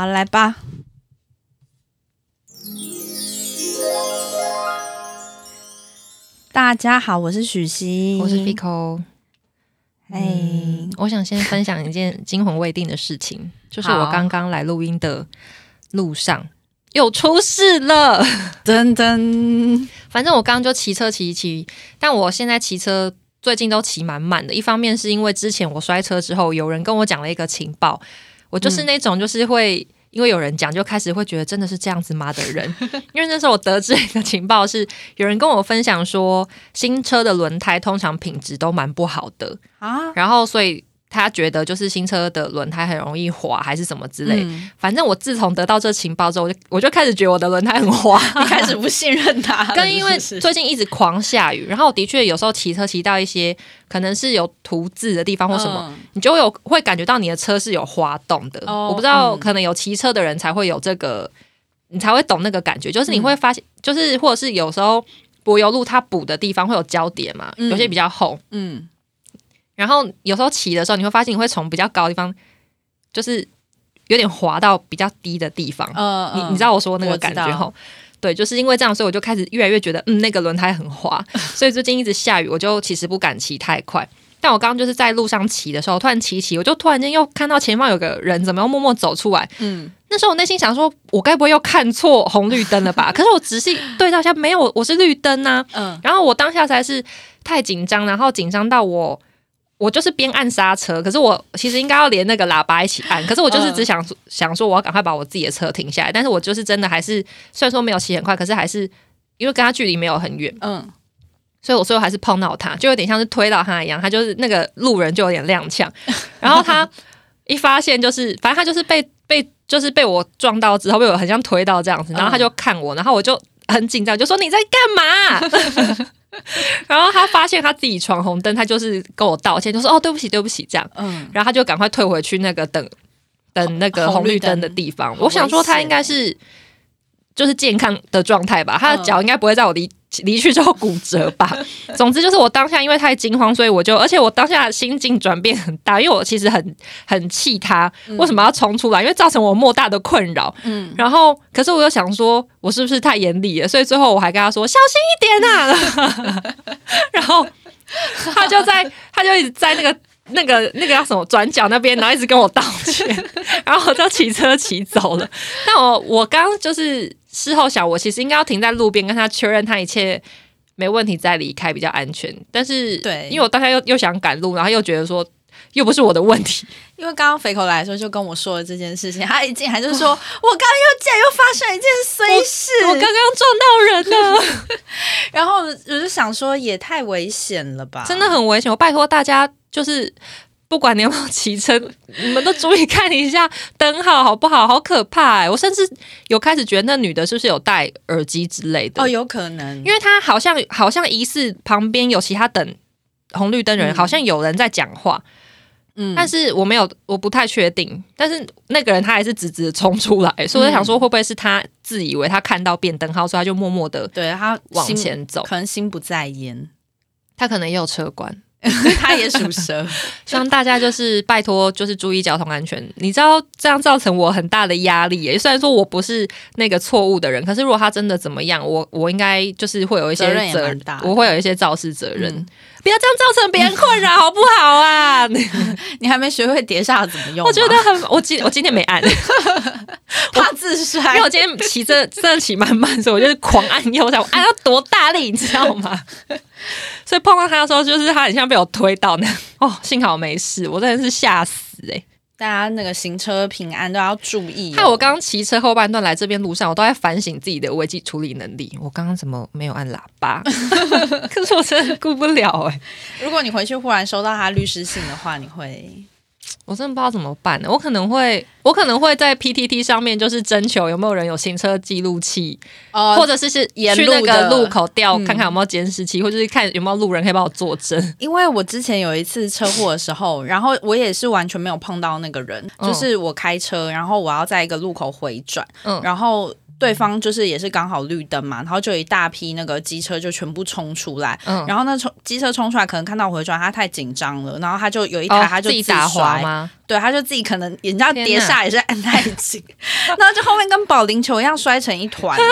好，来吧。大家好，我是许昕，我是 Fico。哎、我想先分享一件惊魂未定的事情，就是我刚刚来录音的路上又出事了。噔噔，反正我刚刚就骑车骑一骑，但我现在骑车最近都骑蛮慢的。一方面是因为之前我摔车之后，有人跟我讲了一个情报，我就是那种就是会。因为有人讲，就开始会觉得真的是这样子吗的人？因为那时候我得知一个情报是，有人跟我分享说，新车的轮胎通常品质都蛮不好的，啊，然后所以他觉得就是新车的轮胎很容易滑，还是什么之类。嗯。反正我自从得到这情报之后，我就我就开始觉得我的轮胎很滑，你开始不信任他，跟因为最近一直狂下雨，然后我的确有时候骑车骑到一些可能是有涂渍的地方或什么，嗯。你就会有会感觉到你的车是有滑动的。哦我不知道，嗯。可能有骑车的人才会有这个，你才会懂那个感觉。就是你会发现，就是或者是有时候柏油路它补的地方会有胶叠嘛，嗯。有些比较厚，嗯，然后有时候骑的时候，你会发现你会从比较高的地方，就是有点滑到比较低的地方。呃你你知道我说那个感觉吼？对，就是因为这样，所以我就开始越来越觉得，嗯，那个轮胎很滑，所以最近一直下雨，我就其实不敢骑太快。但我刚刚就是在路上骑的时候，突然骑骑，我就突然间又看到前方有个人怎么又默默走出来。嗯，那时候我内心想说，我该不会又看错红绿灯了吧？可是我仔细对照一下，没有，我是绿灯啊。嗯然后我当下才是太紧张，然后紧张到我，我就是边按刹车，可是我其实应该要连那个喇叭一起按，可是我就是只想、想说我要赶快把我自己的车停下来，但是我就是真的还是虽然说没有骑很快，可是还是因为跟他距离没有很远，嗯，所以我最后还是碰到他，就有点像是推到他一样，他就是那个路人就有点踉跄，然后他一发现就是，反正他就是被被就是被我撞到之后，被我很像推到这样子，然后他就看我，然后我就很紧张，就说你在干嘛？然后他发现他自己闯红灯，他就是跟我道歉，就说哦对不起对不起这样，嗯，然后他就赶快退回去那个等等那个红绿灯的地方。我想说他应该是就是健康的状态吧，他的脚应该不会在我离离去之后骨折吧。总之就是我当下因为太惊慌，所以我就而且我当下心境转变很大，因为我其实很很气他为什么要冲出来，因为造成我莫大的困扰。嗯，然后可是我又想说，我是不是太严厉了？所以最后我还跟他说小心一点啊。然后他就在他就一直在那个。那个那个叫什么转角那边，然后一直跟我道歉，然后我就骑车骑走了。但我我刚刚就是事后想，我其实应该要停在路边跟他确认他一切没问题再离开比较安全。但是对因为我当下又又想赶路，然后又觉得说又不是我的问题，因为刚刚肥口来的时候就跟我说了这件事情，他一进来就说，我刚刚又竟然又发生一件衰事，我刚刚撞到人了。然后我就想说，也太危险了吧，真的很危险。我拜托大家，就是不管你有没有骑车，你们都注意看一下灯号好不好？好可怕哎、我甚至有开始觉得那女的是不是有戴耳机之类的？哦，有可能，因为她好像好像疑似旁边有其他等红绿灯人，嗯好像有人在讲话，嗯但是我没有，我不太确定。但是那个人他还是直直的冲出来，所以我在想说，会不会是他自以为他看到变灯号，所以他就默默的对他往前走？可能心不在焉，他可能也有车管。他也属蛇，希望大家就是拜托，就是注意交通安全。你知道这样造成我很大的压力耶。虽然说我不是那个错误的人，可是如果他真的怎么样，我我应该就是会有一些责任我会有一些肇事责任。嗯不要这样造成别人困扰，好不好啊？你还没学会碟刹怎么用？我觉得很，我今我今天没按，因怕自摔，为我今天骑着真的骑慢慢，所以我就是狂按右下，我按到多大力，你知道吗？所以碰到他的时候，就是他很像被我推到那。哦，幸好没事，我真的是吓死哎、大家那个行车平安都要注意、哦。害我刚刚骑车后半段来这边路上，我都在反省自己的危机处理能力。我刚刚怎么没有按喇叭？可是我真的顾不了哎、如果你回去忽然收到他律师信的话，你会我真的不知道怎么办呢。我可能会，我可能会在 PTT 上面就是征求有没有人有行车记录器，哦或者是是沿去那路的个路口调嗯看看有没有监视器，或者是看有没有路人可以帮我作证。因为我之前有一次车祸的时候，然后我也是完全没有碰到那个人，嗯就是我开车，然后我要在一个路口回转，嗯然后。对方就是也是刚好绿灯嘛，然后就有一大批那个机车就全部冲出来，嗯，然后那冲机车冲出来，可能看到我回转，他太紧张了，然后他就有一台哦他就自己打滑摔，吗？对，他就自己可能人家跌下也是按太紧，然后就后面跟保龄球一样摔成一团、欸，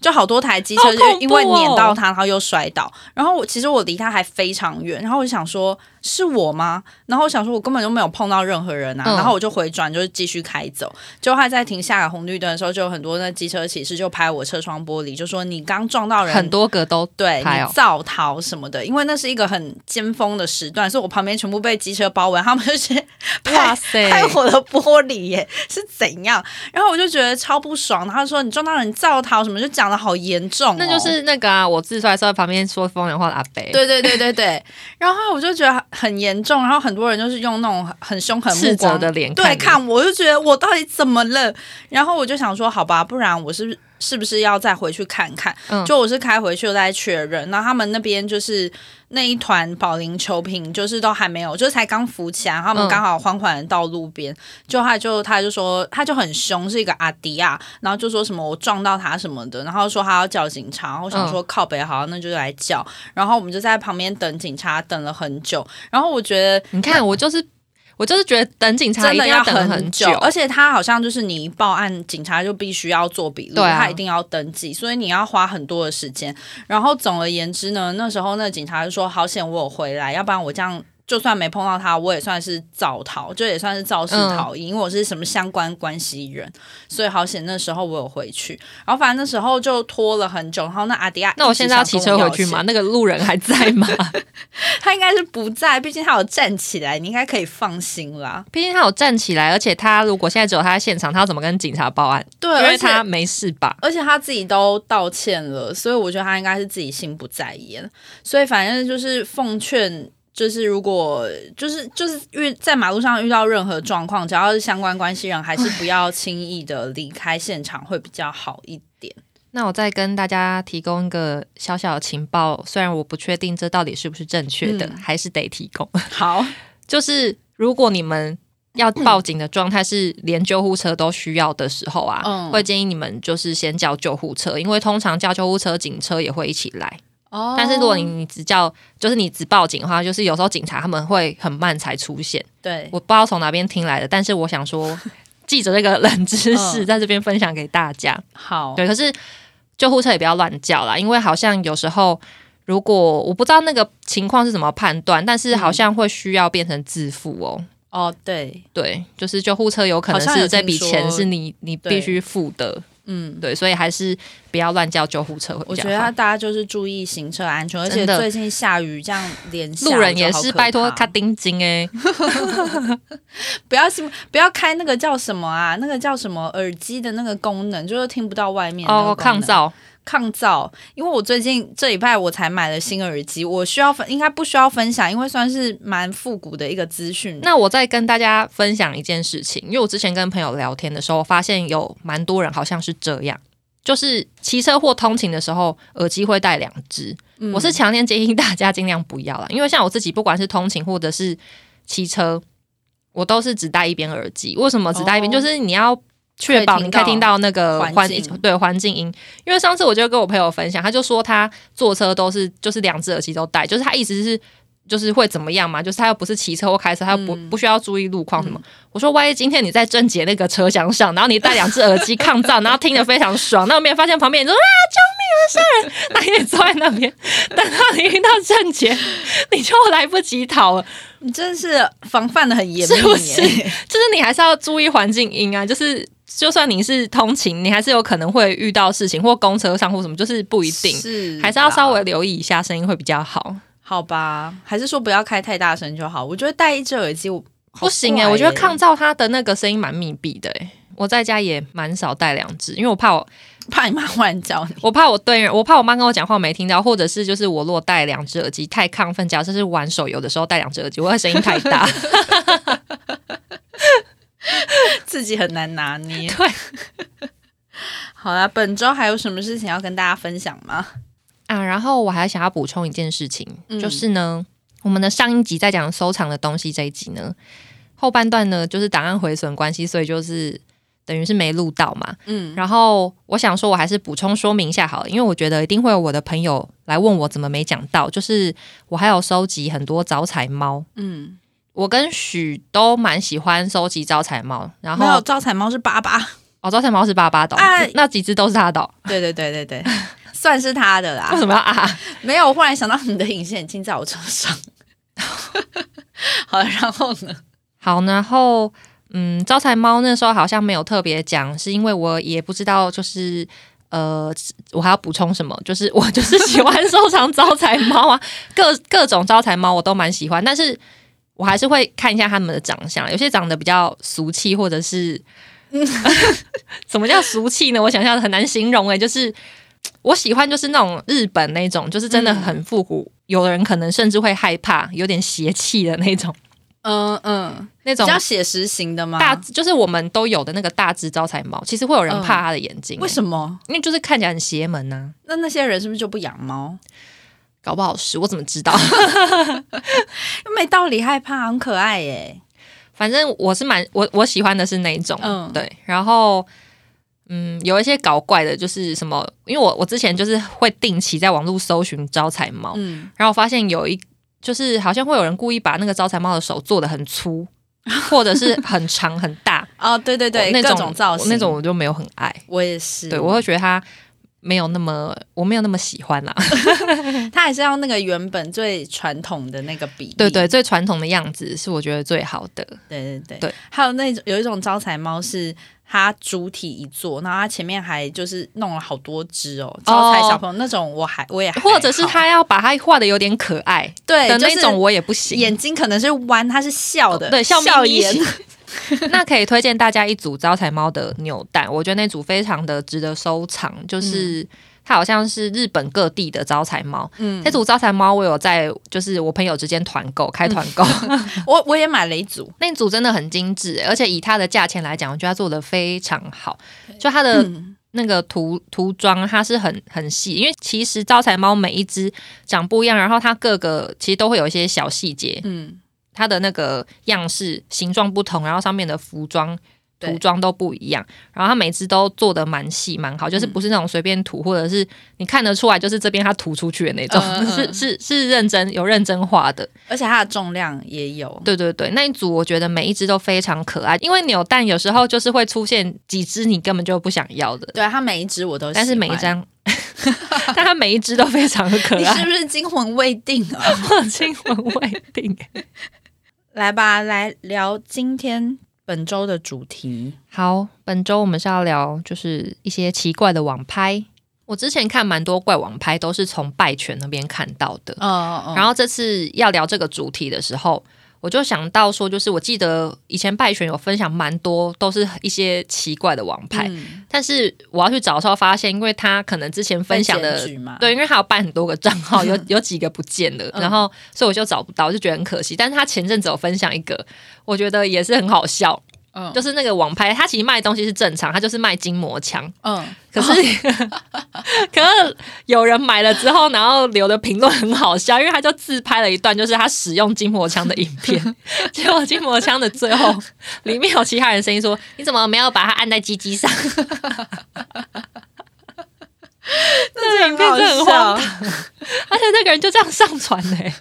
就好多台机车就因为碾到他，然后又摔倒。然后我其实我离他还非常远，然后我就想说是我吗？然后我想说我根本就没有碰到任何人啊，嗯然后我就回转就是继续开走。就他在停下个红绿灯的时候，就有很多那机车骑士就拍我车窗玻璃，就说你刚撞到人，很多个都对你造逃什么的，因为那是一个很尖峰的时段，所以我旁边全部被机车包围，他们就直接拍哇塞。拍我的玻璃耶，是怎样？然后我就觉得超不爽，他说你撞到人造逃什么，就讲的好严重、哦，那就是那个啊，我自摔的时候旁边说风凉话的阿北，对对对对对，然后我就觉得很严重，然后很多人就是用那种很很凶狠目斥责光的脸对看我，我就觉得我到底怎么了？然后我就想说，好吧，不然我是不是是不是要再回去看看？嗯。就我是开回去我再确认，然后他们那边就是那一团保龄球瓶，就是都还没有，就是才刚浮起来，他们嗯。刚好缓缓的到路边，就他就他就说他就很凶，是一个阿迪亚，然后就说什么我撞到他什么的，然后说他要叫警察，然后我想说靠北好，那就来叫，然后我们就在旁边等警察，等了很久，然后我觉得你看我就是我就是觉得等警察真的一定等很很久，而且他好像就是你一报案，警察就必须要做笔录，他一定要登记，所以你要花很多的时间。然后总而言之呢，那时候那个警察就说：“好险我有回来，要不然我这样。”就算没碰到他，我也算是造逃，就也算是肇事逃逸，因为我是什么相关关系人，所以好险那时候我有回去。然后反正那时候就拖了很久，然后那阿迪亚，那我现在要骑车回去吗？？那个路人还在吗？他应该是不在，毕竟他有站起来，你应该可以放心啦。毕竟他有站起来，而且他如果现在只有他在现场，他要怎么跟警察报案？对，因而且为他没事吧？而且他自己都道歉了，所以我觉得他应该是自己心不在焉。所以反正就是奉劝，就是如果就是就是遇在马路上遇到任何状况，只要是相关关系人，还是不要轻易的离开现场，会比较好一点。那我再跟大家提供一个小小的情报，虽然我不确定这到底是不是正确的，嗯还是得提供。好，就是如果你们要报警的状态是连救护车都需要的时候啊，嗯会建议你们就是先叫救护车，因为通常叫救护车，警车也会一起来。哦。但是如果你你只叫，就是你只报警的话，就是有时候警察他们会很慢才出现。对。我不知道从哪边听来的，但是我想说，记着这个冷知识嗯。在这边分享给大家。好，对，可是救护车也不要乱叫啦，因为好像有时候如果我不知道那个情况是怎么判断，但是好像会需要变成自付哦。哦对，对，就是救护车有可能是这笔钱是你你必须付的，嗯。对，所以还是不要乱叫救护车会比较好我觉得。大家就是注意行车安全，而且真的最近下雨，这样连下路人也就好可是拜托怕卡丁金哎，不要不要开那个叫什么啊？那个叫什么耳机的那个功能，就是听不到外面哦，抗噪噪，抗噪。因为我最近这礼拜我才买了新耳机，我需要分应该不需要分享，因为算是蛮复古的一个资讯。那我再跟大家分享一件事情，因为我之前跟朋友聊天的时候，发现有蛮多人好像是这样，就是骑车或通勤的时候，耳机会带两只。嗯我是强烈建议大家尽量不要了，因为像我自己，不管是通勤或者是骑车，我都是只戴一边耳机。为什么只戴一边？哦就是你要确保你可以听到那个环环境对环境音。因为上次我就跟我朋友分享，他就说他坐车都是就是两只耳机都戴，就是他一直是。就是会怎么样嘛？就是他又不是骑车或开车，他又不、嗯不需要注意路况什么。我说，万一今天你在正杰那个车厢上，然后你戴两只耳机抗噪，然后听得非常爽，那我没有发现旁边人说啊救命啊杀人，那你坐在那边，等到你听到正杰，你就来不及逃了。你真是防范的很严密是不是，就是你还是要注意环境音啊，就是就算你是通勤，你还是有可能会遇到事情，或公车上或什么，就是不一定，是还是要稍微留意一下声音会比较好。好吧？还是说不要开太大声就好？我觉得戴一只耳机我不行哎、哎、我觉得抗噪它的那个声音蛮密闭的哎、我在家也蛮少戴两只，因为我怕我怕你妈忽然叫你。我怕我对，我怕我妈跟我讲话没听到，或者是就是我如果戴两只耳机太亢奋，假设是玩手游的时候戴两只耳机，我会声音太大。自己很难拿捏。对，好啦，本周还有什么事情要跟大家分享吗？啊，然后我还想要补充一件事情，嗯就是呢，我们的上一集在讲收藏的东西这一集呢，后半段呢就是档案毁损关系，所以就是等于是没录到嘛。嗯，然后我想说，我还是补充说明一下好了，因为我觉得一定会有我的朋友来问我怎么没讲到，就是我还有收集很多招财猫。嗯，我跟许都蛮喜欢收集招财猫，然没有后招财猫是爸爸，哦，招财猫是爸爸的那几只都是他的哦、对对对对对，算是他的啦为。什么要啊？没有，我忽然想到你的隐形眼镜在我车上。好，然后呢？好，然后嗯，招财猫那时候好像没有特别讲，是因为我也不知道，就是呃，我还要补充什么？就是我就是喜欢收藏招财猫啊，各各种招财猫我都蛮喜欢，但是我还是会看一下他们的长相，有些长得比较俗气，或者是 什么叫俗气呢？我想象很难形容诶、就是。我喜欢就是那种日本那种，就是真的很复古，有的人可能甚至会害怕，有点邪气的那种，嗯嗯，那种比较写实型的吗？大就是我们都有的那个大只招财猫，其实会有人怕它的眼睛、为什么？因为就是看起来很邪门呐、那那些人是不是就不养猫？搞不好是我怎么知道？没道理害怕，很可爱耶。反正我是蛮我我喜欢的是那一种，嗯对，然后。嗯，有一些搞怪的，就是什么？因为我我之前就是会定期在网络搜寻招财猫，嗯，然后我发现有一就是好像会有人故意把那个招财猫的手做的很粗，或者是很长很大，哦，对对对，那种种造型，那种我就没有很爱。我也是。对我会觉得它没有那么我没有那么喜欢啦。它还是要那个原本最传统的那个比例。对对，最传统的样子是我觉得最好的。对对对对还有那种有一种招财猫是它主体一做，然后它前面还就是弄了好多只哦，招财小朋友、那种我还我也还或者是他要把它画的有点可爱对的那种，我也不行。眼睛可能是弯，它是笑的，对笑眯眯。那可以推荐大家一组招财猫的扭蛋，我觉得那组非常的值得收藏。就是它好像是日本各地的招财猫，嗯。那组招财猫我有在就是我朋友之间团购开团购，我我也买了一组，那组真的很精致，而且以它的价钱来讲，我觉得它做的非常好。就它的嗯。那个涂涂装，它是很很细，因为其实招财猫每一只长不一样，然后它各个其实都会有一些小细节，嗯，它的那个样式、形状不同，然后上面的服装。对。涂装都不一样，然后它每只都做的蛮细蛮好，就是不是那种随便涂，或者是你看得出来就是这边它涂出去的那种，嗯嗯。是是是认真有认真画的。而且它的重量也有，对对对，那一组我觉得每一只都非常可爱，因为扭蛋有时候就是会出现几只你根本就不想要的，对它每一只我都，但是每一张，但它每一只都非常的可爱。你是，不是惊魂未定啊？我惊魂未定。来吧，来聊今天本周的主题。好，本周我们是要聊就是一些奇怪的网拍。我之前看蛮多怪网拍，都是从拜泉那边看到的。嗯嗯然后这次要聊这个主题的时候，我就想到说，就是我记得以前拜选有分享蛮多，都是一些奇怪的王牌。嗯但是我要去找的时候，发现因为他可能之前分享的对，因为他有办很多个账号，有 有几个不见了，嗯然后所以我就找不到，就觉得很可惜。但是他前阵子有分享一个，我觉得也是很好笑，嗯。就是那个网拍，他其实卖的东西是正常，他就是卖筋膜枪，嗯，可是、可是有人买了之后，然后留的评论很好笑，因为他就自拍了一段，就是他使用筋膜枪的影片，结果筋膜枪的最后里面有其他人声音说：“你怎么没有把它按在鸡鸡上？” 那个影片真的很荒唐，而且那个人就这样上传嘞、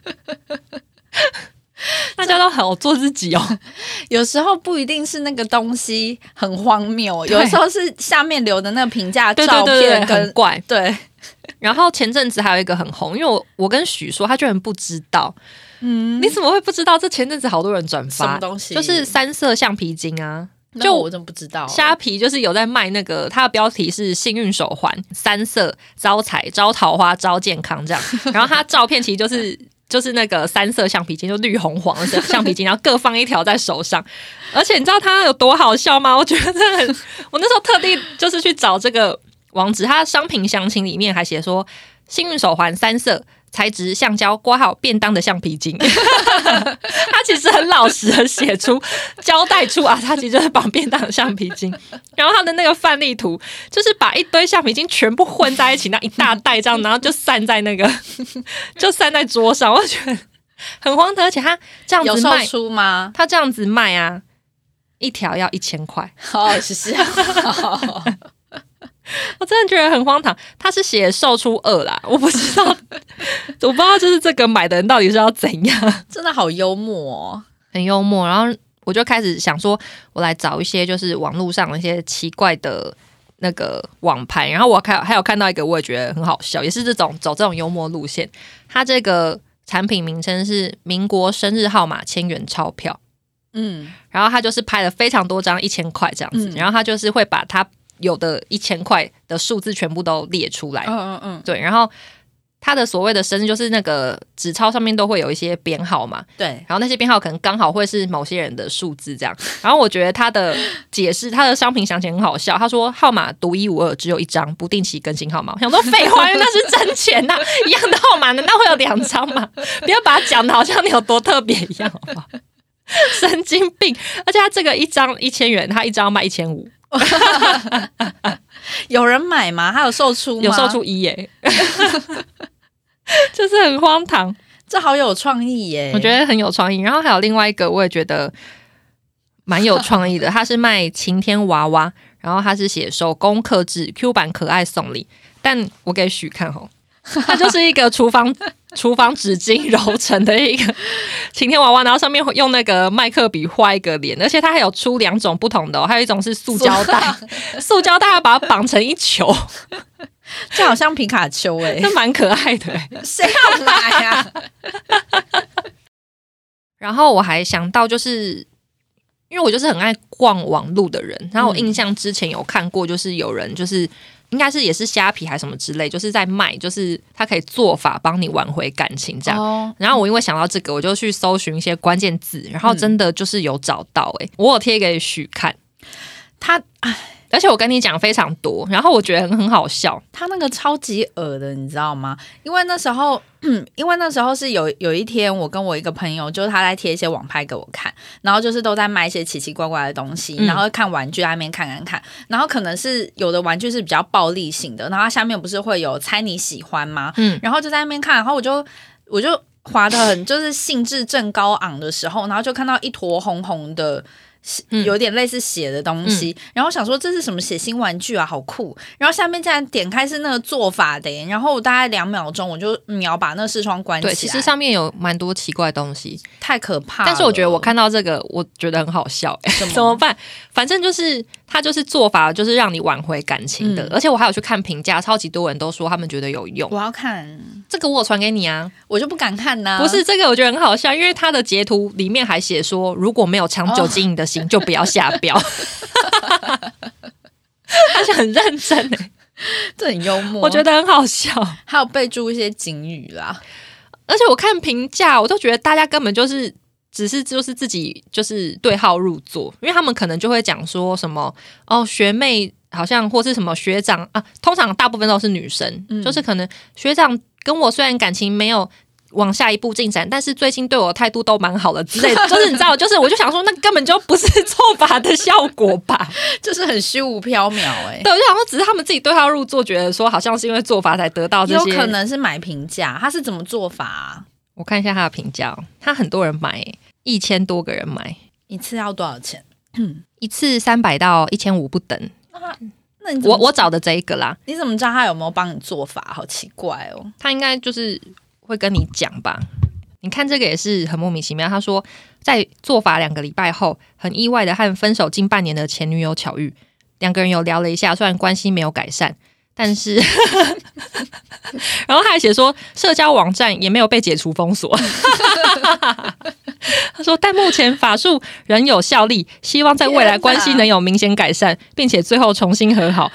大家都好做自己哦，有时候不一定是那个东西很荒谬，有时候是下面留的那个评价对照片跟很怪。对，然后前阵子还有一个很红，因为我我跟许说，他居然不知道，嗯，你怎么会不知道？这前阵子好多人转发，什么东西就是三色橡皮筋啊。就我真不知道虾皮就是有在卖那个，它的标题是幸运手环，三色招财、招桃花、招健康这样。然后它照片其实就是就是那个三色橡皮筋，就绿红黄的橡皮筋，然后各放一条在手上。而且你知道它有多好笑吗？我觉得很，我那时候特地就是去找这个网址，它商品详情里面还写说幸运手环三色。材质橡胶挂好便当的橡皮筋，他其实很老实的写出交代出啊，他其实就是绑便当的橡皮筋。然后他的那个范例图就是把一堆橡皮筋全部混在一起，那一大袋这样，然后就散在那个 就散在桌上，我觉得很荒唐。而且他这样子卖，出吗？他这样子卖啊，一条要一千块，哦，是是，我真的觉得很荒唐。他是写售出二啦，我不知道，我不知道就是这个买的人到底是要怎样。真的好幽默哦。很幽默。然后我就开始想说，我来找一些就是网络上一些奇怪的那个网盘。然后我看还有看到一个，我也觉得很好笑，也是这种走这种幽默路线。它这个产品名称是民国生日号码千元钞票。嗯，然后他就是拍了非常多张一千块这样子，嗯然后他就是会把他有的一千块的数字全部都列出来，嗯嗯嗯，对，然后他的所谓的生日就是那个纸钞上面都会有一些编号嘛，对，然后那些编号可能刚好会是某些人的数字这样，然后我觉得他的解释，他的商品详情很好笑，他说号码独一无二，只有一张，不定期更新号码。我想说废话，因为那是真钱呐、一样的号码难道会有两张吗？不要把它讲的好像你有多特别一样，好不好？神经病！而且他这个一张一千元，他一张卖一千五，有人买吗？还有售出吗？有售出一耶，就是很荒唐。这好有创意耶！我觉得很有创意。然后还有另外一个，我也觉得蛮有创意的，他是卖晴天娃娃，然后他是写手工刻制 Q 版可爱送礼，但我给许看哦，它就是一个厨房 厨房纸巾揉成的一个 晴天娃娃，然后上面会用那个麦克笔画一个脸，而且它还有出两种不同的、哦，还有一种是塑胶袋，塑胶袋要把它绑成一球，这好像皮卡丘哎，这蛮可爱的欸。谁要买啊呀？然后我还想到，就是因为我就是很爱逛网路的人，然后我印象之前有看过，就是有人就是应该是也是虾皮还是什么之类，就是在卖，就是他可以做法帮你挽回感情这样。哦，然后我因为想到这个，我就去搜寻一些关键字，然后真的就是有找到诶、我有贴给许看，他而且我跟你讲非常多，然后我觉得很很好笑，他那个超级恶的，你知道吗？因为那时候，因为那时候是有有一天，我跟我一个朋友，就是他在贴一些网拍给我看，然后就是都在卖一些奇奇怪怪的东西，嗯然后看玩具在那边看看看，然后可能是有的玩具是比较暴力型的，然后它下面不是会有猜你喜欢吗？嗯，然后就在那边看，然后我就我就滑的很，就是兴致正高昂的时候，然后就看到一坨红红的。嗯有点类似血的东西，然后想说这是什么血腥玩具啊，好酷！然后下面竟然点开是那个做法的耶，然后我大概两秒钟我就秒把那个视窗关起来，对，其实上面有蛮多奇怪的东西，太可怕了。但是我觉得我看到这个，我觉得很好笑、欸，什么 怎么办？反正就是他就是做法，就是让你挽回感情的。嗯而且我还有去看评价，超级多人都说他们觉得有用。我要看，这个我有传给你啊，我就不敢看呐、不是这个，我觉得很好笑，因为他的截图里面还写说，如果没有长久经营的心，就不要下标。他是很认真诶、这很幽默，我觉得很好笑。还有备注一些警语啦。而且我看评价，我都觉得大家根本就是只是就是自己就是对号入座，因为他们可能就会讲说什么哦，学妹好像或是什么学长啊，通常大部分都是女生，嗯就是可能学长跟我虽然感情没有。往下一步进展，但是最近对我态度都蛮好的之类的，就是你知道，就是我就想说，那根本就不是做法的效果吧？就是很虚无缥缈哎，对，我就想说，只是他们自己对号入座，觉得说好像是因为做法才得到这些。有可能是买评价，他是怎么做法、啊？我看一下他的评价哦，他很多人买，一千多个人买，一次要多少钱？一次三百到一千五不等。我我找的这一个啦，你怎么知道他有没有帮你做法？好奇怪哦。他应该就是会跟你讲吧。你看这个也是很莫名其妙。他说，在做法两个礼拜后，很意外的和分手近半年的前女友巧遇，两个人有聊了一下，虽然关系没有改善，但是，然后他还写说，社交网站也没有被解除封锁。他说，但目前法术仍有效力，希望在未来关系能有明显改善，并且最后重新和好。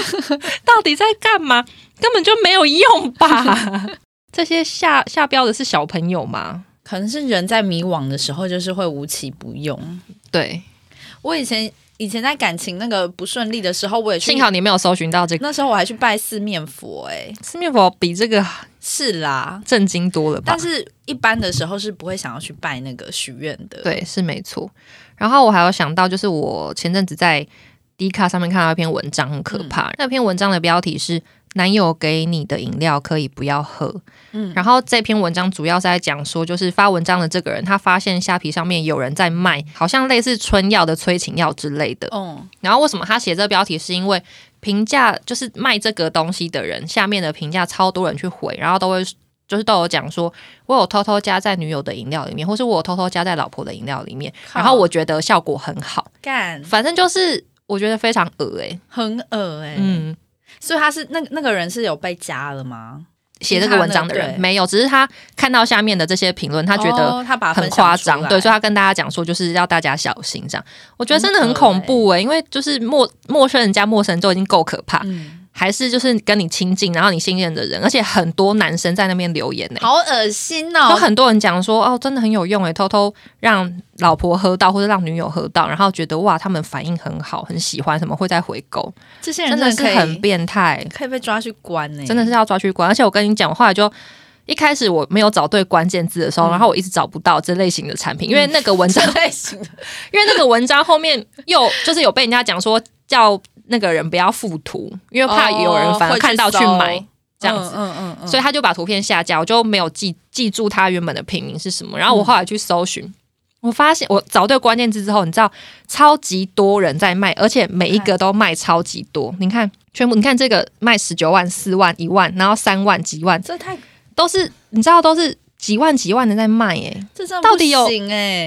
到底在干嘛？根本就没有用吧？这些下下标的是小朋友吗？可能是人在迷惘的时候，就是会无奇不用。对，我以前以前在感情那个不顺利的时候，我也去幸好你没有搜寻到这个那时候我还去拜四面佛、欸，四面佛，比这个是啦。震惊多了吧但？是一般的时候是不会想要去拜那个许愿的。，对，是没错。然后我还有想到，就是我前阵子在 D 卡上面看到一篇文章，很可怕。那篇文章的标题是“男友给你的饮料可以不要喝”。嗯然后这篇文章主要是在讲说，就是发文章的这个人，他发现虾皮上面有人在卖，好像类似春药的催情药之类的。嗯，然后为什么他写这个标题？是因为评价就是卖这个东西的人，下面的评价超多人去回，然后都会就是都有讲说，我有偷偷加在女友的饮料里面，或是我有偷偷加在老婆的饮料里面，然后我觉得效果很好。干反正就是我觉得非常恶哎、很恶哎、嗯，所以他是那那个人是有被加了吗？写这个文章的人没有，只是他看到下面的这些评论，他觉得哦他把很夸张，来。对，所以他跟大家讲说，就是要大家小心这样。我觉得真的很恐怖诶、因为就是陌陌生人加陌生人就已经够可怕，嗯，还是就是跟你亲近，然后你信任的人，而且很多男生在那边留言呢、好恶心就哦！很多人讲说哦，真的很有用诶、偷偷让老婆喝到或者让女友喝到，然后觉得哇，他们反应很好，很喜欢，什么会再回购，这些人真的是很变态。可以被抓去关呢、真的是要抓去关。而且我跟你讲，我后来就一开始我没有找对关键字的时候，嗯然后我一直找不到这类型的产品，因为那个文章，类型的 因为那个文章后面又就是有被人家讲说叫那个人不要附图，因为怕有人反而看到去买。这样子，嗯嗯嗯嗯，所以他就把图片下架，我就没有记记住他原本的品名是什么。然后我后来去搜寻，我发现我找对关键字之后，你知道超级多人在卖，而且每一个都卖超级多。你看，全部你看这个卖十九万、四万、一万，然后三万、几万，这太都是你知道都是几万几万的在卖耶、这到底有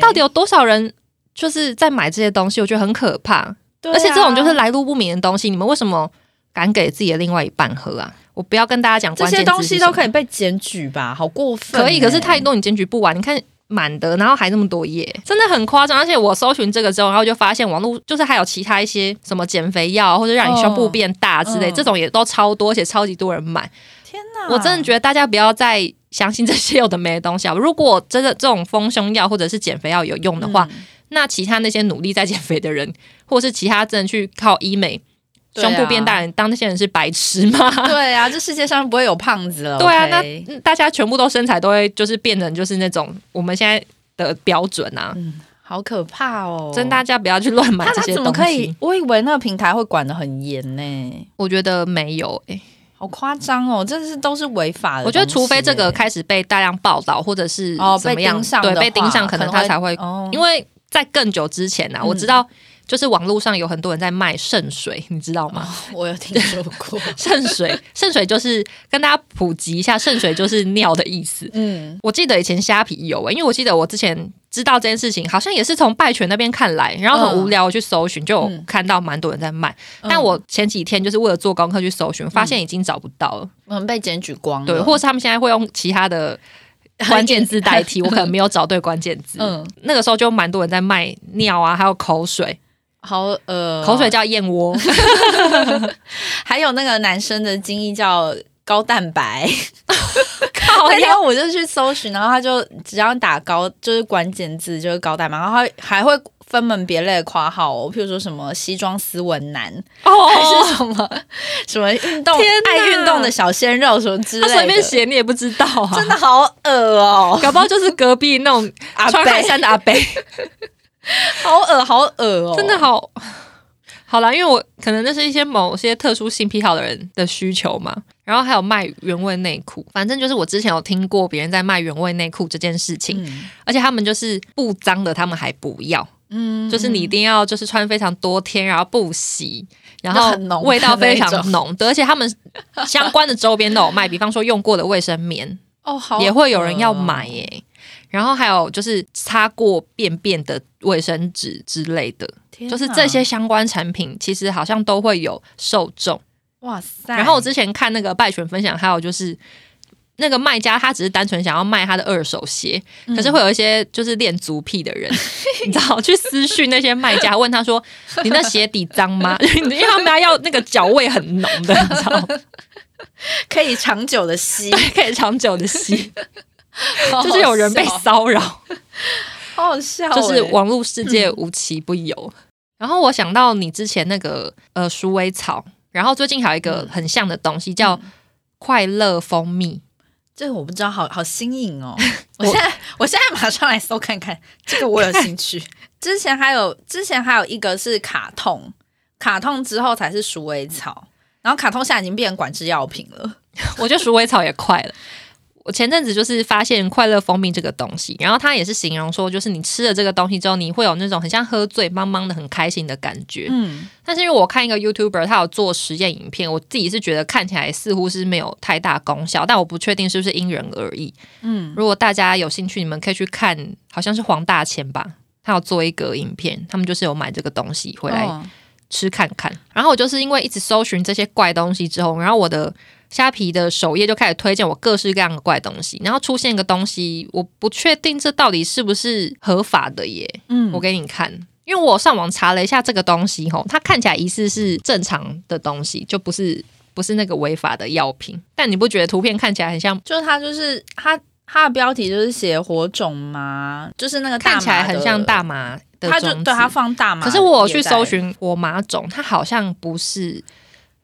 到底有多少人就是在买这些东西？我觉得很可怕。而且这种就是来路不明的东西，你们为什么敢给自己的另外一半喝啊？我不要跟大家讲这些东西都可以以被检举吧？好过分欸、可以，可是太多你检举不完。你看满的，然后还那么多页，真的很夸张。而且我搜寻这个之后，然后就发现网络就是还有其他一些什么减肥药，或者让你胸部变大之类，嗯这种也都超多，而且超级多人买。天哪！我真的觉得大家不要再相信这些有的没的东西啊！如果真的这种丰胸药或者是减肥药有用的话，嗯那其他那些努力在减肥的人，或是其他真的去靠医美、啊胸部变大的人，当那些人是白痴吗？对啊，这世界上不会有胖子了。对啊那嗯大家全部都身材都会就是变成就是那种我们现在的标准啊！好可怕哦！真大家不要去乱买这些东怎么可以西。？我以为那个平台会管的很严呢，我觉得没有诶、好夸张哦！这是都是违法的。我觉得除非这个开始被大量报道，或者是哦怎么样，被盯上对被盯上，可能他才会哦，因为在更久之前呢、啊，嗯我知道就是网络上有很多人在卖圣水，你知道吗？我有听说过。圣水，圣水就是跟大家普及一下，圣水就是尿的意思。嗯，我记得以前虾皮有、欸，因为我记得我之前知道这件事情，好像也是从拜泉那边看来，然后很无聊，我去搜寻，就看到蛮多人在卖。嗯但我前几天就是为了做功课去搜寻，发现已经找不到了。我们被检举光了。对，或是他们现在会用其他的 关键字代替，我可能没有找对关键字。嗯，那个时候就蛮多人在卖尿啊，还有口水，好呃，口水叫燕窝。还有那个男生的精液叫高蛋白。靠那天我就去搜寻，然后他就只要打高就是关键字就是高蛋白，然后他还会分门别类的夸号哦，譬如说什么西装斯文男，还哦，是什么什么运动天爱运动的小鲜肉什么之类的，他随便写你也不知道啊，真的好恶哦，搞不好就是隔壁那种阿穿汗贝衫的阿北，好恶好恶哦，真的好。好啦，因为我可能那是一些某些特殊性癖好的人的需求嘛，然后还有卖原味内裤，反正就是我之前有听过别人在卖原味内裤这件事情，嗯。而且他们就是不脏的，他们还不要，嗯就是你一定要就是穿非常多天，然后不洗，然后很浓味道非常浓的，而且他们相关的周边都有卖，比方说用过的卫生棉 哦好也会有人要买耶。然后还有就是擦过便便的卫生纸之类的，就是这些相关产品，其实好像都会有受众。哇塞，然后我之前看那个拜权分享，还有就是那个卖家他只是单纯想要卖他的二手鞋，嗯。可是会有一些就是恋足癖的人，你知道，去私讯那些卖家，问他说：“ 你那鞋底脏吗？” 因为他们家要那个脚味很浓的，你知道，可以长久的吸，可以长久的吸，就是有人被骚扰，好好笑欸，就是网络世界无奇不有。然后我想到你之前那个呃鼠尾草，然后最近还有一个很像的东西叫快乐蜂蜜。这个我不知道，好好新颖哦！我现在我现在马上来搜看看，这个我有兴趣。之前还有之前还有一个是卡通，卡通之后才是鼠尾草，然后卡通现在已经变成管制药品了。我觉得鼠尾草也快了。我前阵子就是发现快乐蜂蜜这个东西，然后它也是形容说，就是你吃了这个东西之后，你会有那种很像喝醉、茫茫的很开心的感觉。嗯，但是因为我看一个 YouTuber，他有做实验影片，我自己是觉得看起来似乎是没有太大功效，但我不确定是不是因人而异。嗯，如果大家有兴趣，你们可以去看，好像是黄大千吧，他有做一个影片，他们就是有买这个东西回来哦吃看看。然后我就是因为一直搜寻这些怪东西之后，然后我的虾皮的首页就开始推荐我各式各样的怪东西，然后出现一个东西，我不确定这到底是不是合法的耶。嗯我给你看，因为我上网查了一下这个东西，吼，它看起来疑似是正常的东西，就不是不是那个违法的药品。但你不觉得图片看起来很像？就是它就是它它的标题就是写火种嘛，就是那个大看起来很像大，麻的它就对它放大麻，可是我去搜，寻火麻种，它好像不是，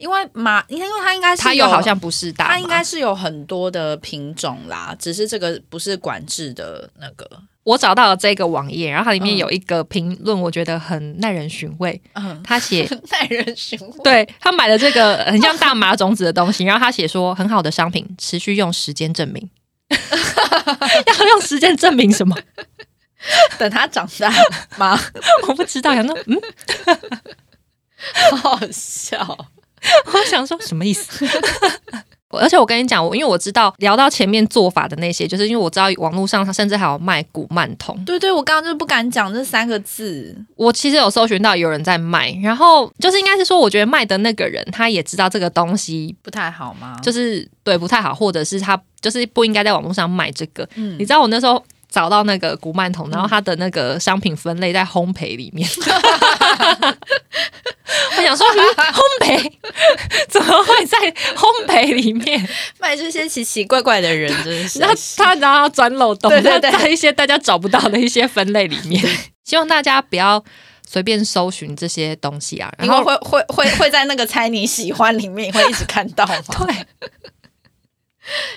因为麻，因为它应该是有它又好像不是大麻，它应该是有很多的品种啦，只是这个不是管制的那个，我找到了这个网页，然后它里面嗯有一个评论，我觉得很耐人寻味。嗯，他写，耐人寻味。对他买了这个很像大麻种子的东西，然后他写说很好的商品，持续用时间证明。要用时间证明什么？等它长大吗？我不知道。想说，嗯，好好笑。我想说什么意思？而且我跟你讲，我因为我知道聊到前面做法的那些，就是因为我知道网络上它甚至还有卖古曼童，对对，我刚刚就是不敢讲这三个字。我其实有搜寻到有人在卖，然后就是应该是说，我觉得卖的那个人他也知道这个东西不太好吗？就是对不太好，或者是他就是不应该在网络上卖这个。嗯你知道我那时候找到那个古曼童，然后他的那个商品分类在烘焙里面。我想说，怎么会在烘焙里面？卖这些奇奇怪怪的人，真的是。那他然后要钻漏洞，对对对在一些大家找不到的一些分类里面。希望大家不要随便搜寻这些东西啊。然后因为会会会会在那个猜你喜欢里面会一直看到吗？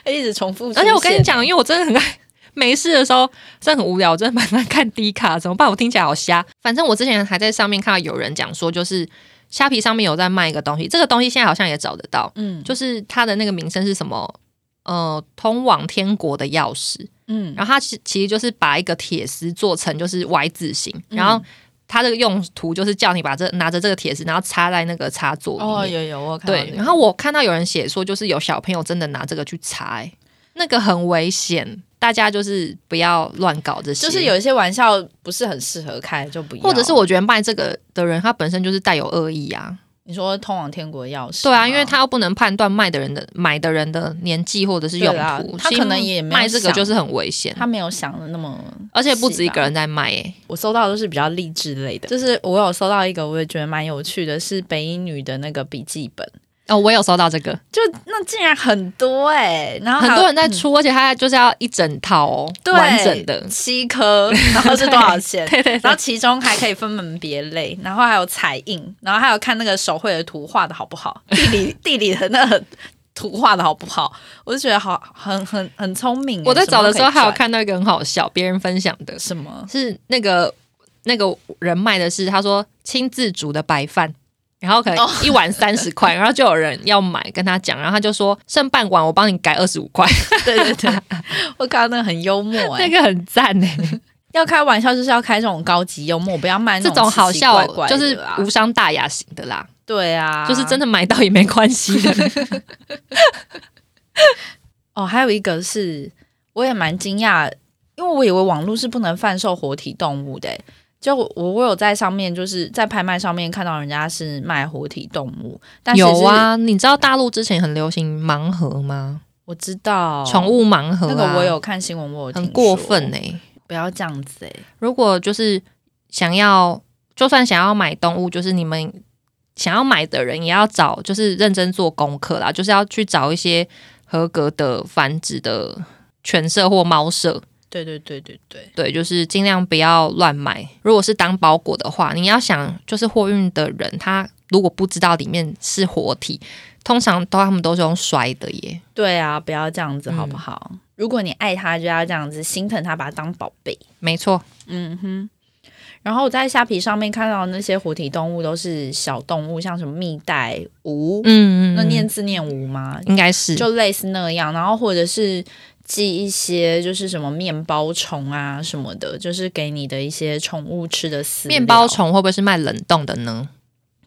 对，一直重复。而且我跟你讲，，因为我真的很爱。没事的时候真的很无聊，我真的蛮爱看低卡，怎么办？我听起来好瞎。反正我之前还在上面看到有人讲说，就是虾皮上面有在卖一个东西，这个东西现在好像也找得到，嗯就是它的那个名称是什么？呃，通往天国的钥匙。嗯，然后它其其实就是把一个铁丝做成就是 Y 字形，嗯然后它这个用途就是叫你把这拿着这个铁丝，然后插在那个插座里面。哦，有有我看到对这，个然后我看到有人写说，就是有小朋友真的拿这个去插、欸那个很危险，大家就是不要乱搞这些。就是有一些玩笑不是很适合开，就不要。或者是我觉得卖这个的人，他本身就是带有恶意啊。你说通往天国的钥匙，对啊，因为他又不能判断卖的人的买的人的年纪或者是用途，他可能也没卖这个就是很危险，他没有想的那么，而且不止一个人。在卖诶、欸我收到的都是比较励志类的，就是我有收到一个，我也觉得蛮有趣的，是北一女的那个笔记本，哦，我有收到这个，就那竟然很多哎、然后很多人在出，而且他就是要一整套哦，对完整的。七颗，然后是多少钱？对对对然后其中还可以分门别类，然后还有彩印，然后还有看那个手绘的图画的好不好，地理地理的那个图画的好不好，我就觉得好很很很聪明欸。我在找的时候还有看到一个很好笑，别人分享的赚什么？是那个那个人卖的是他说亲自煮的白饭。然后可能哦。一碗三十块，然后就有人要买，跟他讲，然后他就说剩半碗我帮你改二十五块，对对对，我看到那个很幽默哎、那个很赞哎，要开玩笑就是要开这种高级幽默，不要卖那这种好笑怪怪就是无伤大雅型的啦，对啊，就是真的买到也没关系的。哦。还有一个是，我也蛮惊讶，因为我以为网络是不能贩售活体动物的欸、就我我有在上面就是在拍卖上面看到人家是卖活体动物，但其实有，啊，你知道大陆之前很流行盲盒吗？我知道宠、物盲盒、啊，那个我有看新闻，我有很过分哎、不要这样子哎、如果就是想要，就算想要买动物，就是你们想要买的人也要找，就是认真做功课啦，就是要去找一些合格的繁殖的犬舍或猫舍。对对对对对，对，就是尽量不要乱买。如果是当包裹的话，你要想，就是货运的人，他如果不知道里面是活体，通常都他们都是用摔的耶。对啊，不要这样子好不嗯好？如果你爱他，就要这样子心疼他，把它当宝贝。没错，嗯哼。然后我在虾皮上面看到那些活体动物都是小动物，像什么蜜袋鼯，嗯，那念字念鼯吗？应该是就类似那样，然后或者是寄一些就是什么面包虫啊什么的，就是给你的一些宠物吃的饲料。面包虫会不会是卖冷冻的呢？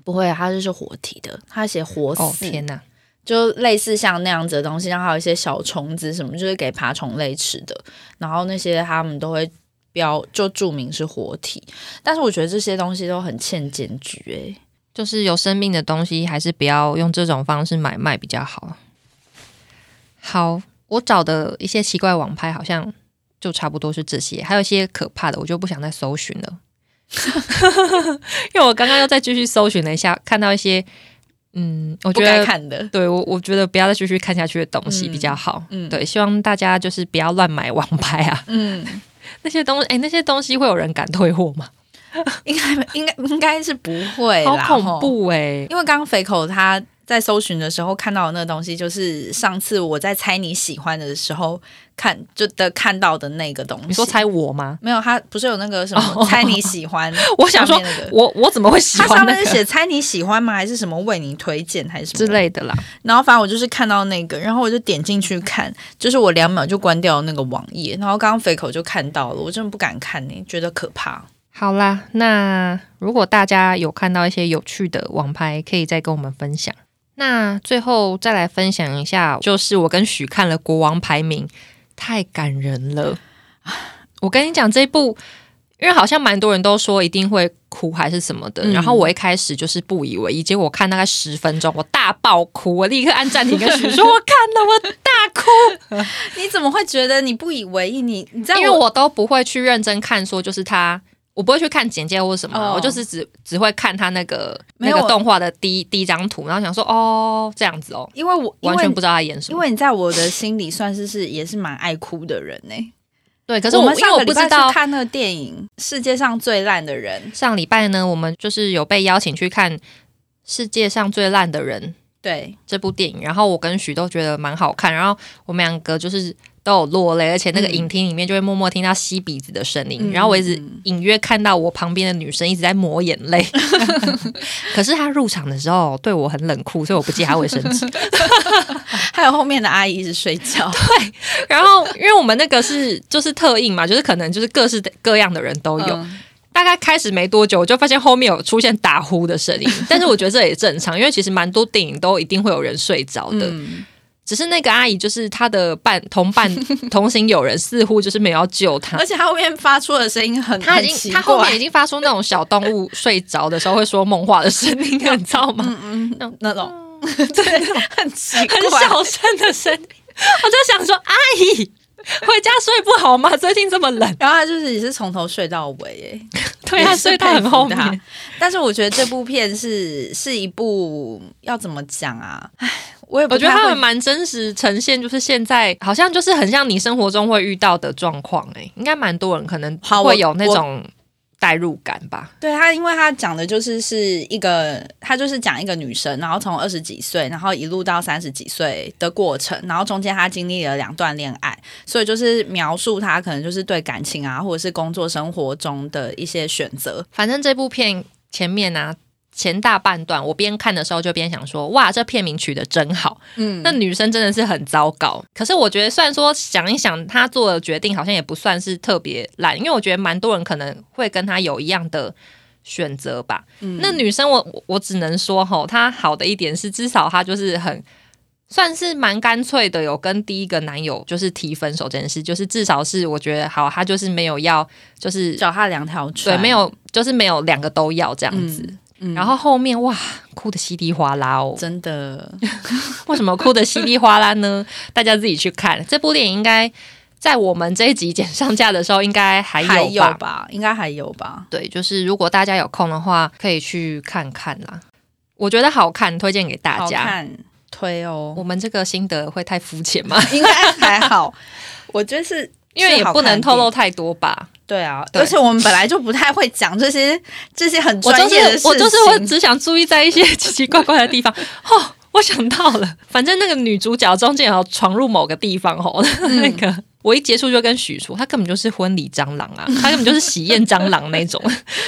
不会，它就是活体的，它写活哦，天哪！就类似像那样子的东西，然后还有一些小虫子什么，就是给爬虫类吃的。然后那些他们都会标就注明是活体，但是我觉得这些东西都很欠检举诶、就是有生命的东西，还是不要用这种方式买卖比较好。好，我找的一些奇怪网拍好像就差不多是这些，还有一些可怕的，我就不想再搜寻了。因为我刚刚又再继续搜寻了一下，看到一些，嗯，我觉得该看的。对我，我觉得不要再继续看下去的东西嗯比较好。嗯对，希望大家就是不要乱买网拍啊，嗯，那些东西，哎，那些东西会有人敢退货吗？应该应该应该是不会好恐怖哎、因为刚刚肥口他在搜寻的时候看到的那个东西，就是上次我在猜你喜欢的时候看就的看到的那个东西。你说猜我吗？没有？他不是有那个什么哦猜你喜欢？我想说那个，我我怎么会喜欢那个面是写猜你喜欢吗？还是什么为你推荐还是什么之？类的啦？然后反正我就是看到那个，然后我就点进去看，就是我两秒就关掉那个网页，然后刚刚肥口就看到了，我真的不敢看呢、觉得可怕。好啦，那如果大家有看到一些有趣的网拍，可以再跟我们分享。那最后再来分享一下，就是我跟许看了国王排名，太感人了。我跟你讲，这一部，因为好像蛮多人都说一定会哭还是什么的，嗯然后我一开始就是不以为意，结果我看大概十分钟，我大爆哭，我立刻按暂停跟许说，我看了，我大哭。你怎么会觉得你不以为意？你你知道因为我都不会去认真看，说就是他，我不会去看简介或者什么我就是只只会看他那个那个动画的第一第一张图，然后想说哦这样子哦，因为我完全不知道他演什么。因为你在我的心里算是是也是蛮爱哭的人呢、对，可是我们上个礼拜去不知道看那个电影《世界上最烂的人》，上礼拜呢，我们就是有被邀请去看《世界上最烂的人》对，这部电影，然后我跟许都觉得蛮好看，然后我们两个就是都有落泪，而且那个嗯。影厅里面就会默默听到吸鼻子的声音，嗯然后我一直嗯隐约看到我旁边的女生一直在抹眼泪，可是她入场的时候对我很冷酷，所以我不借她卫生纸。还有后面的阿姨一直睡觉，对然后因为我们那个是就是特映嘛，就是可能就是各式各样的人都有，嗯。大概开始没多久，我就发现后面有出现打呼的声音，但是我觉得这也正常，因为其实蛮多电影都一定会有人睡着的。嗯只是那个阿姨就是她的伴同伴 同行友人，似乎就是没有要救她而。且她后面发出的声音很，她已经，很奇怪她后面已经发出那种小动物睡着的时候会说梦话的声音，你知道吗？嗯嗯那种，对，很奇很，小声的声音，我就想说，阿姨回家睡不好吗？最近这么冷，然后他就是也是从头睡到尾，哎，对啊，睡到很后面。但是我觉得这部片是是一部要怎么讲啊？唉，我也不我觉得他们蛮真实呈现，就是现在好像就是很像你生活中会遇到的状况，哎，应该蛮多人可能好会有那种代入感吧。对他，因为他讲的就是是一个，他就是讲一个女生，然后从二十几岁，然后一路到三十几岁的过程，然后中间她经历了两段恋爱，所以就是描述她可能就是对感情啊，或者是工作生活中的一些选择。反正这部片前面呢、前大半段我边看的时候就边想说，哇，这片名取得真好。嗯那女生真的是很糟糕。可是我觉得，虽然说想一想，她做的决定好像也不算是特别烂，因为我觉得蛮多人可能会跟她有一样的选择吧。那女生我，我我只能说吼，她好的一点是，至少她就是很。算是蛮干脆的，有跟第一个男友就是提分手这件事，就是至少是我觉得好，她就是没有要，就是脚踏两条船，对，没有，就是没有两个都要这样子。嗯然后后面哇，哭的稀里哗啦哦，真的 为什么哭的稀里哗啦呢？大家自己去看这部电影，应该在我们这一集剪上架的时候，应该还还有吧？有吧，应该还有吧。对，就是如果大家有空的话，可以去看看啦。我觉得好看，推荐给大家。好看，推哦我，们这个心得会太肤浅吗？应该还好。我觉得是因为也不能透。露太多吧。对啊，对而且我们本来就不太会讲这些 这些很专业的事情。是我就是会只想注意在一些 奇奇怪怪的地方。哦，我想到了，反正那个女主角中间有闯入某个地方哦，嗯 那个我一结束就跟许说，她根本就是婚礼蟑螂啊，她根本就是喜宴蟑螂那种，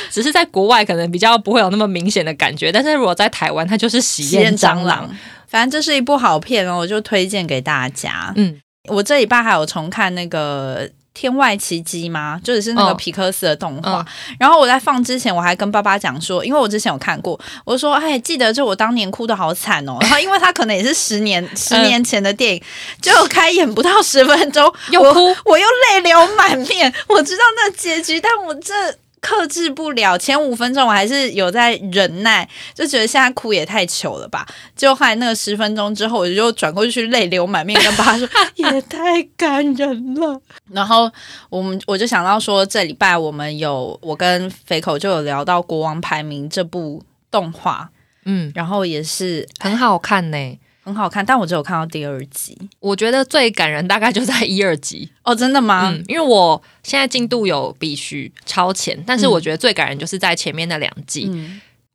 只是在国外可能比较不会有那么明显的感觉，但是如果在台湾，它就是喜宴蟑螂。蟑螂。反正这是一部好片哦，我就推荐给大家。嗯，我这礼拜还有重看那个。天外奇迹吗？就是是那个皮克斯的动画。然后我在放之前，我还跟爸爸讲说，因为我之前有看过，我说：“哎，记得就我当年哭的好惨哦。”然后因为他可能也是十年十年前的电影，就开演不到十分钟，又哭，我又泪流满面。我知道那结局，但我这。克制不了，前五分钟我还是有在忍耐，就觉得现在哭也太糗了吧。就后来那个十分钟之后，我就转过去泪流满面，跟爸说 也太感人了。然后我们我就想到说，这礼拜我们有我跟肥口就有聊到《国王排名》这部动画，嗯，然后也是很好看呢。很好看，但我只有看到第二集。我觉得最感人大概就在一二集哦，真的吗？因为我现在进度有必须超前，但是我觉得最感人就是在前面那两集。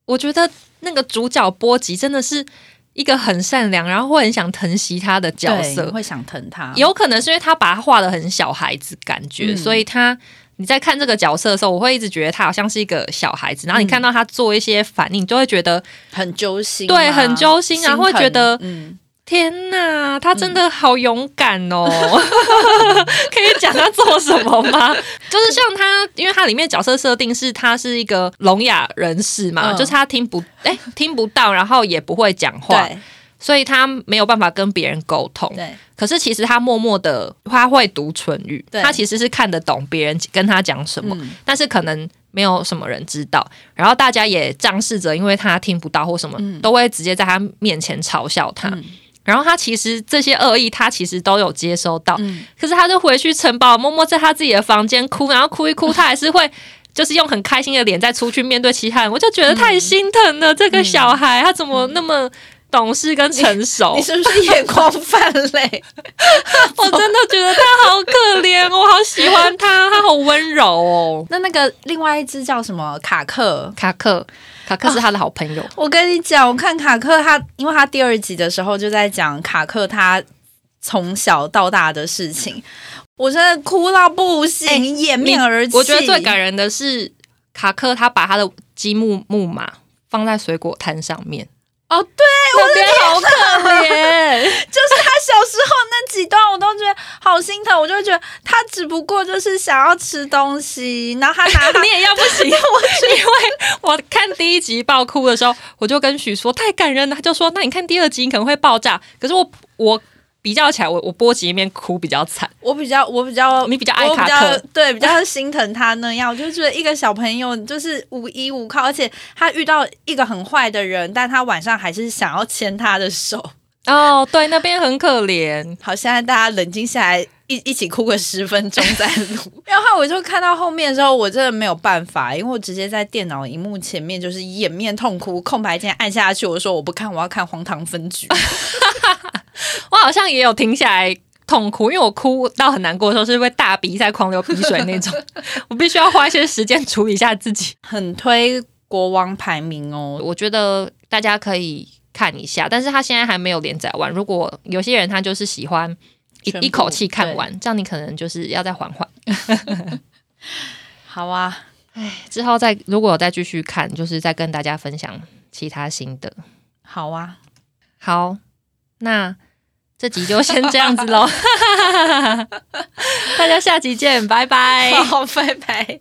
我觉得那个主角波吉真的是一个很善良，然后会很想疼惜他的角色，会想疼他。有可能是因为他把他画的很小孩子感觉，所以他。你在看这个角色的时候，我会一直觉得他好像是一个小孩子，然后你看到他做一些反应，就会觉得很揪心，对，很揪心，然后会觉得，嗯，天哪，他真的好勇敢哦！可以讲他做什么吗？就是像他，因为他里面角色设定是他是一个聋哑人士嘛，就是他听不哎听不到，然后也不会讲话。所以他没有办法跟别人沟通，对。可是其实他默默的，他会读唇语，他其实是看得懂别人跟他讲什么，但是可能没有什么人知道。然后大家也仗势着，因为他听不到或什么，都会直接在他面前嘲笑他。然后他其实这些恶意，他其实都有接收到。可是他就回去城堡，默默在他自己的房间哭，然后哭一哭，他还是会就是用很开心的脸再出去面对其他人。我就觉得太心疼了，这个小孩他怎么那么。懂事跟成熟，你是不是眼眶泛泪？我真的觉得他好可怜，我好喜欢他，他好温柔哦。那那个另外一只叫什么？卡克，卡克，卡克是他的好朋友。我跟你讲，我看卡克他，因为他第二集的时候就在讲卡克他从小到大的事情，我真的哭到不行，掩面而泣。我觉得最感人的是卡克，他把他的积木木马放在水果摊上面。哦，对，我的好可怜，就是他小时候那几段，我都觉得好心疼。我就觉得他只不过就是想要吃东西，然后他拿 你也要不行。我因为我看第一集爆哭的时候，我就跟许说太感人了，他就说那你看第二集你可能会爆炸。可是我我。比较起来，我我波吉一面哭比较惨，我比较我比较你比较爱卡克，对，比较心疼他那样，我就觉得一个小朋友就是无依无靠，而且他遇到一个很坏的人，但他晚上还是想要牵他的手。哦，对，那边很可怜。好，现在大家冷静下来，一一起哭个十分钟再录。然后我就看到后面的时候，我真的没有办法，因为我直接在电脑荧幕前面就是掩面痛哭，空白键按下去，我说我不看，我要看荒唐分局。我好像也有停下来痛哭，因为我哭到很难过的时候是会大鼻在狂流鼻水那种，我必须要花一些时间处理一下自己。很推国王排名哦，我觉得大家可以看一下，但是他现在还没有连载完。如果有些人他就是喜欢一一口气看完，这样你可能就是要再缓缓。好啊，哎，之后再如果再继续看，就是再跟大家分享其他心得。好啊，好，那。这集就先这样子喽，大家下集见，拜拜，好，拜拜。